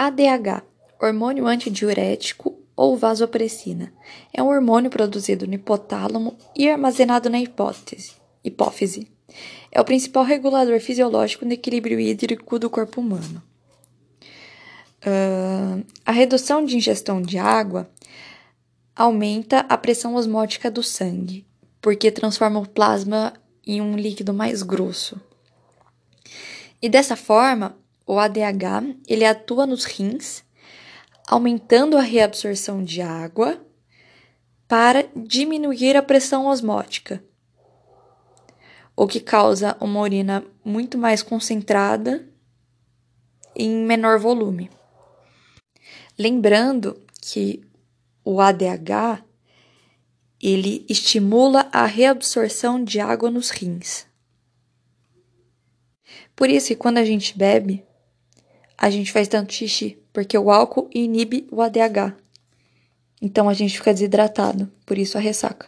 ADH, hormônio antidiurético ou vasopressina. É um hormônio produzido no hipotálamo e armazenado na hipótese, hipófise. É o principal regulador fisiológico do equilíbrio hídrico do corpo humano. Uh, a redução de ingestão de água aumenta a pressão osmótica do sangue, porque transforma o plasma em um líquido mais grosso. E dessa forma, o ADH ele atua nos rins, aumentando a reabsorção de água para diminuir a pressão osmótica, o que causa uma urina muito mais concentrada em menor volume. Lembrando que o ADH ele estimula a reabsorção de água nos rins. Por isso quando a gente bebe, a gente faz tanto xixi, porque o álcool inibe o ADH. Então a gente fica desidratado, por isso a ressaca.